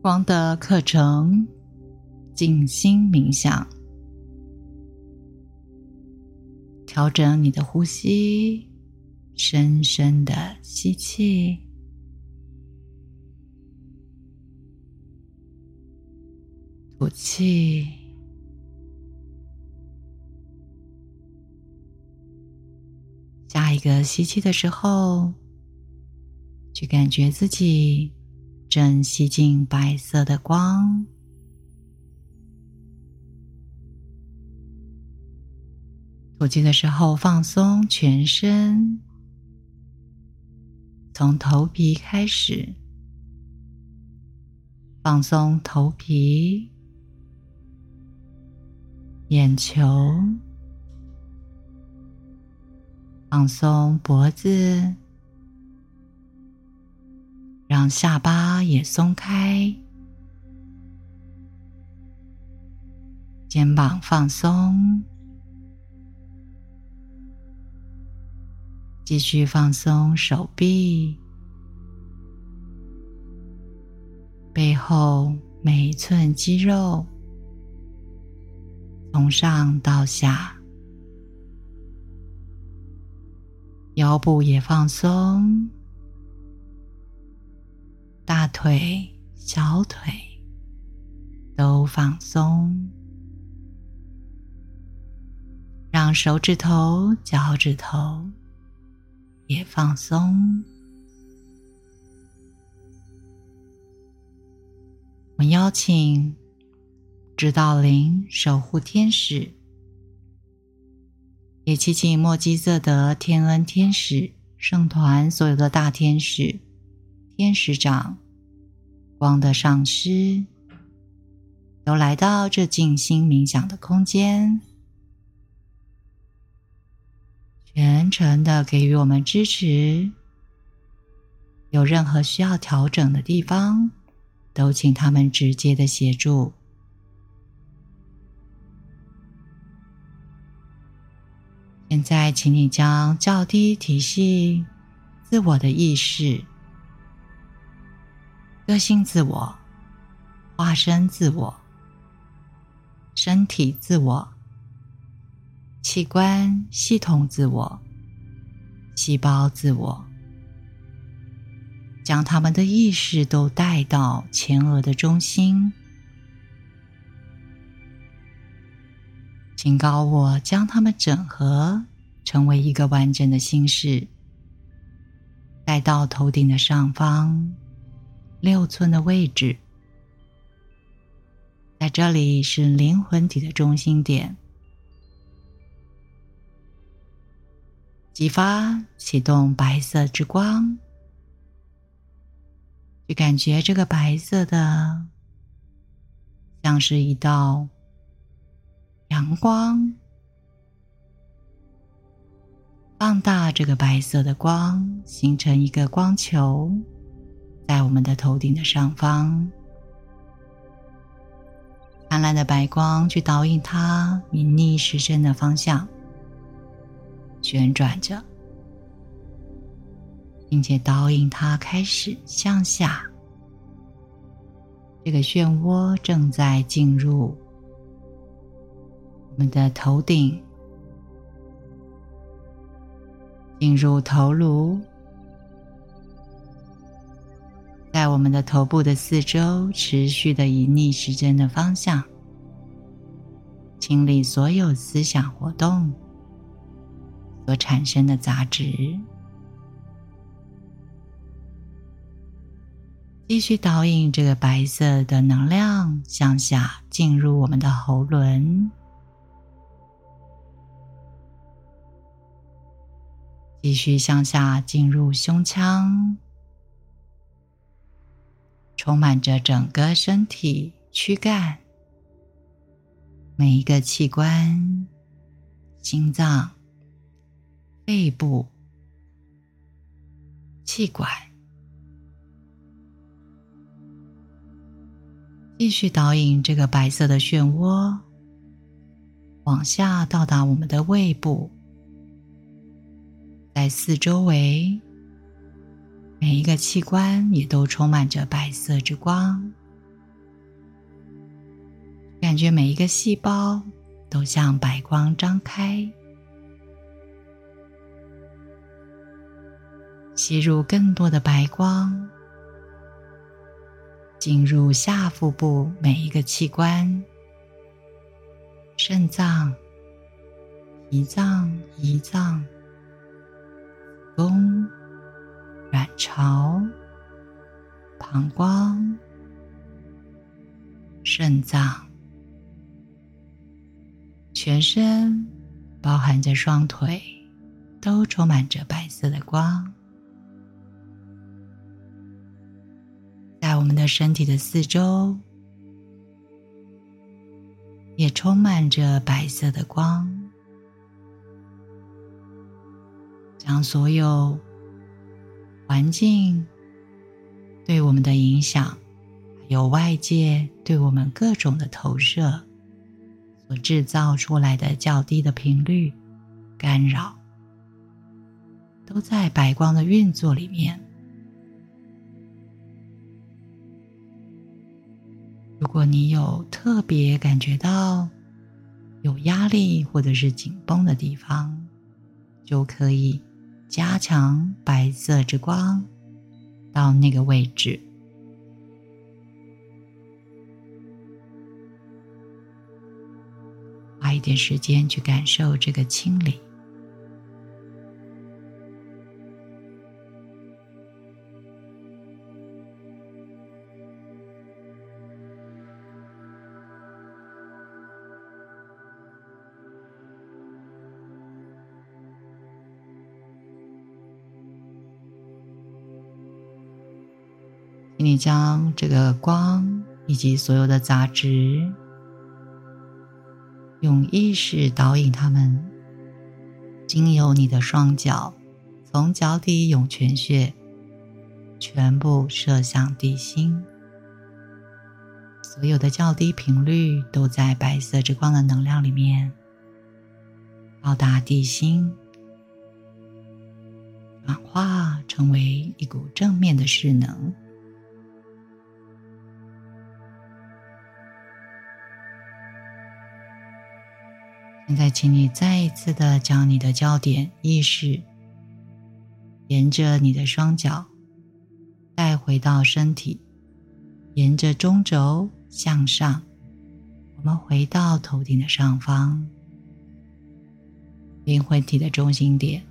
光的课程，静心冥想，调整你的呼吸，深深的吸气，吐气。下一个吸气的时候，去感觉自己。正吸进白色的光，吐气的时候放松全身，从头皮开始，放松头皮、眼球，放松脖子。让下巴也松开，肩膀放松，继续放松手臂、背后每一寸肌肉，从上到下，腰部也放松。大腿、小腿都放松，让手指头、脚趾头也放松。我邀请指导灵、守护天使，也祈请莫基瑟德天恩天使圣团所有的大天使。天使长、光的上师都来到这静心冥想的空间，全程的给予我们支持。有任何需要调整的地方，都请他们直接的协助。现在，请你将较低体系自我的意识。个性自我、化身自我、身体自我、器官系统自我、细胞自我，将他们的意识都带到前额的中心，请告我将它们整合成为一个完整的心事，带到头顶的上方。六寸的位置，在这里是灵魂体的中心点，激发启动白色之光，去感觉这个白色的，像是一道阳光，放大这个白色的光，形成一个光球。在我们的头顶的上方，灿烂的白光去导引它以逆时针的方向旋转着，并且导引它开始向下。这个漩涡正在进入我们的头顶，进入头颅。在我们的头部的四周，持续的以逆时针的方向清理所有思想活动所产生的杂质，继续导引这个白色的能量向下进入我们的喉轮，继续向下进入胸腔。充满着整个身体躯干，每一个器官，心脏、肺部、气管，继续导引这个白色的漩涡往下到达我们的胃部，在四周围。每一个器官也都充满着白色之光，感觉每一个细胞都向白光张开，吸入更多的白光，进入下腹部每一个器官：肾脏、脾脏、胰脏、宫、卵巢、膀胱、肾脏。全身，包含着双腿，都充满着白色的光。在我们的身体的四周，也充满着白色的光，将所有环境对我们的影响，还有外界对我们各种的投射。所制造出来的较低的频率干扰，都在白光的运作里面。如果你有特别感觉到有压力或者是紧绷的地方，就可以加强白色之光到那个位置。花一点时间去感受这个清理。你将这个光以及所有的杂质。用意识导引他们，经由你的双脚，从脚底涌泉穴，全部射向地心。所有的较低频率都在白色之光的能量里面，到达地心，转化成为一股正面的势能。现在，请你再一次的将你的焦点意识沿着你的双脚带回到身体，沿着中轴向上，我们回到头顶的上方，灵魂体的中心点，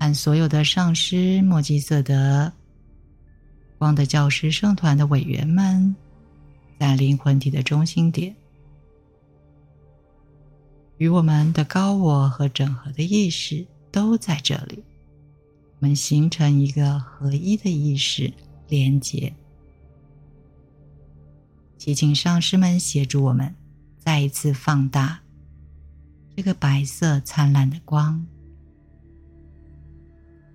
看所有的上师、莫吉色德、光的教师、圣团的委员们。在灵魂体的中心点，与我们的高我和整合的意识都在这里，我们形成一个合一的意识连接。祈请上师们协助我们，再一次放大这个白色灿烂的光。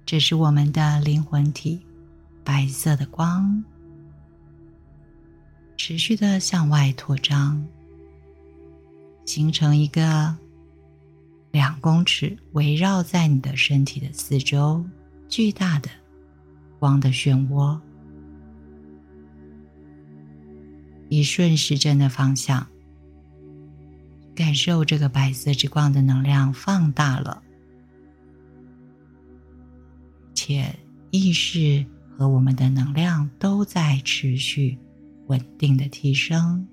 这是我们的灵魂体，白色的光。持续的向外扩张，形成一个两公尺围绕在你的身体的四周巨大的光的漩涡，以顺时针的方向感受这个白色之光的能量放大了，且意识和我们的能量都在持续。稳定的提升。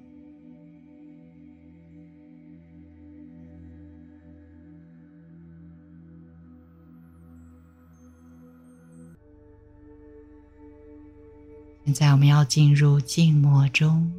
现在我们要进入静默中。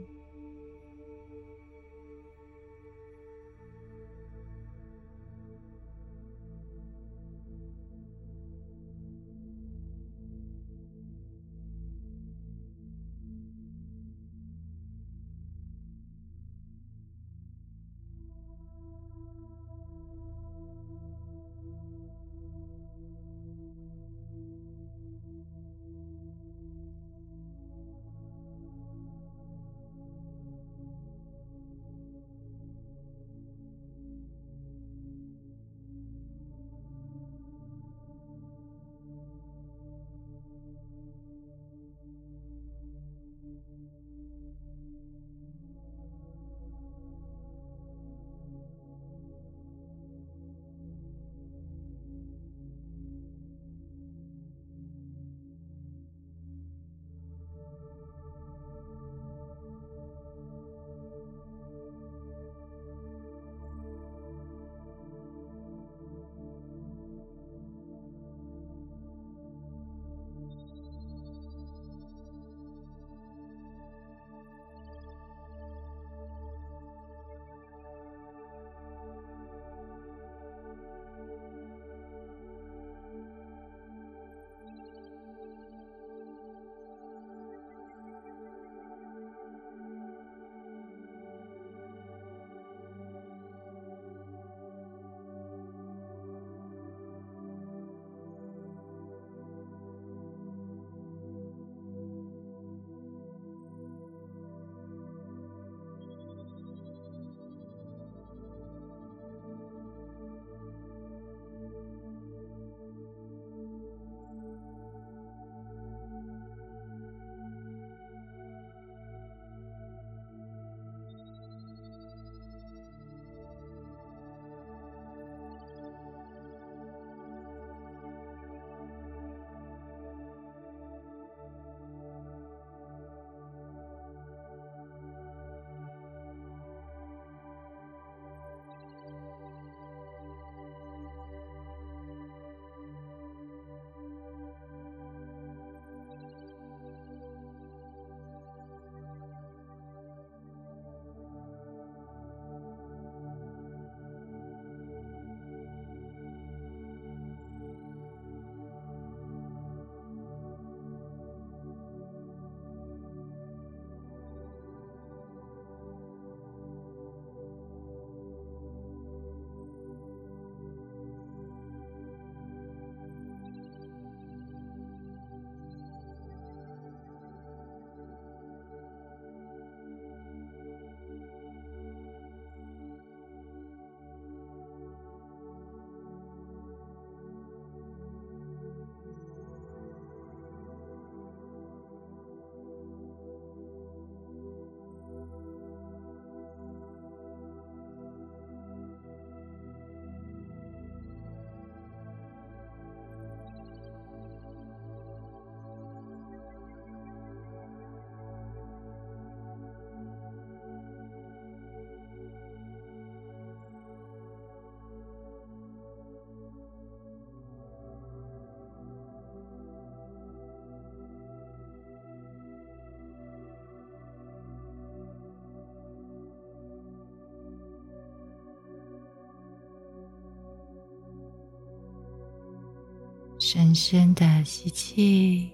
深深的吸气，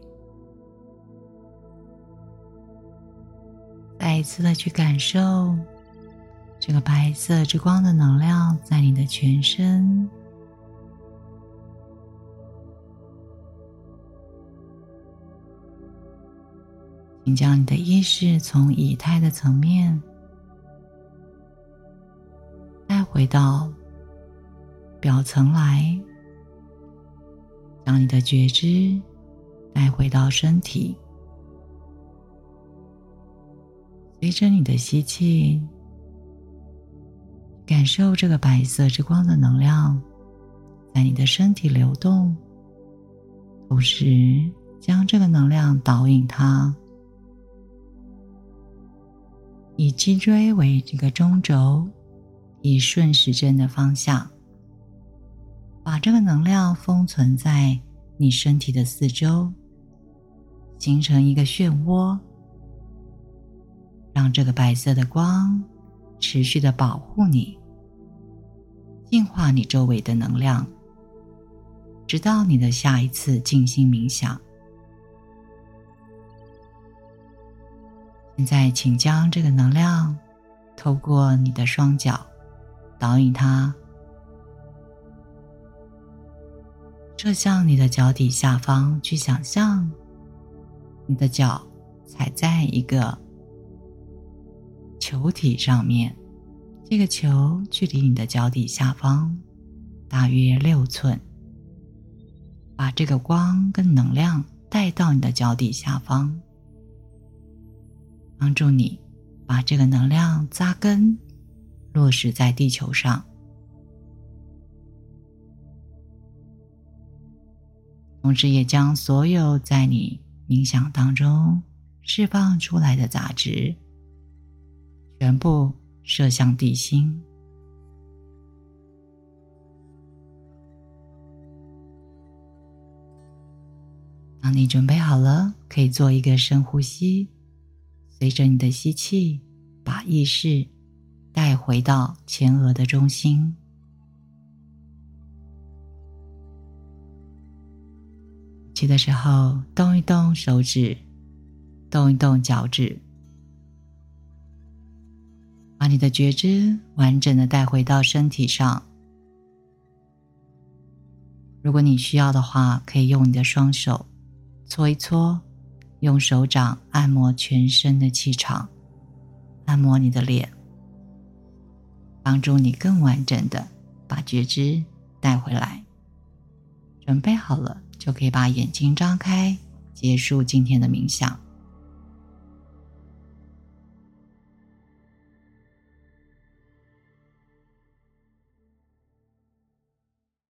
再一次的去感受这个白色之光的能量在你的全身。请将你的意识从以太的层面带回到表层来，将你的觉知带回到身体。随着你的吸气，感受这个白色之光的能量在你的身体流动，同时将这个能量导引它。以脊椎为这个中轴，以顺时针的方向，把这个能量封存在你身体的四周，形成一个漩涡，让这个白色的光持续的保护你，净化你周围的能量，直到你的下一次静心冥想。现在，请将这个能量透过你的双脚导引它，射向你的脚底下方。去想象你的脚踩在一个球体上面，这个球距离你的脚底下方大约六寸。把这个光跟能量带到你的脚底下方。帮助你把这个能量扎根落实在地球上，同时也将所有在你冥想当中释放出来的杂质全部射向地心。当你准备好了，可以做一个深呼吸。随着你的吸气，把意识带回到前额的中心。的时候，动一动手指，动一动脚趾，把你的觉知完整的带回到身体上。如果你需要的话，可以用你的双手搓一搓。用手掌按摩全身的气场，按摩你的脸，帮助你更完整的把觉知带回来。准备好了，就可以把眼睛张开，结束今天的冥想。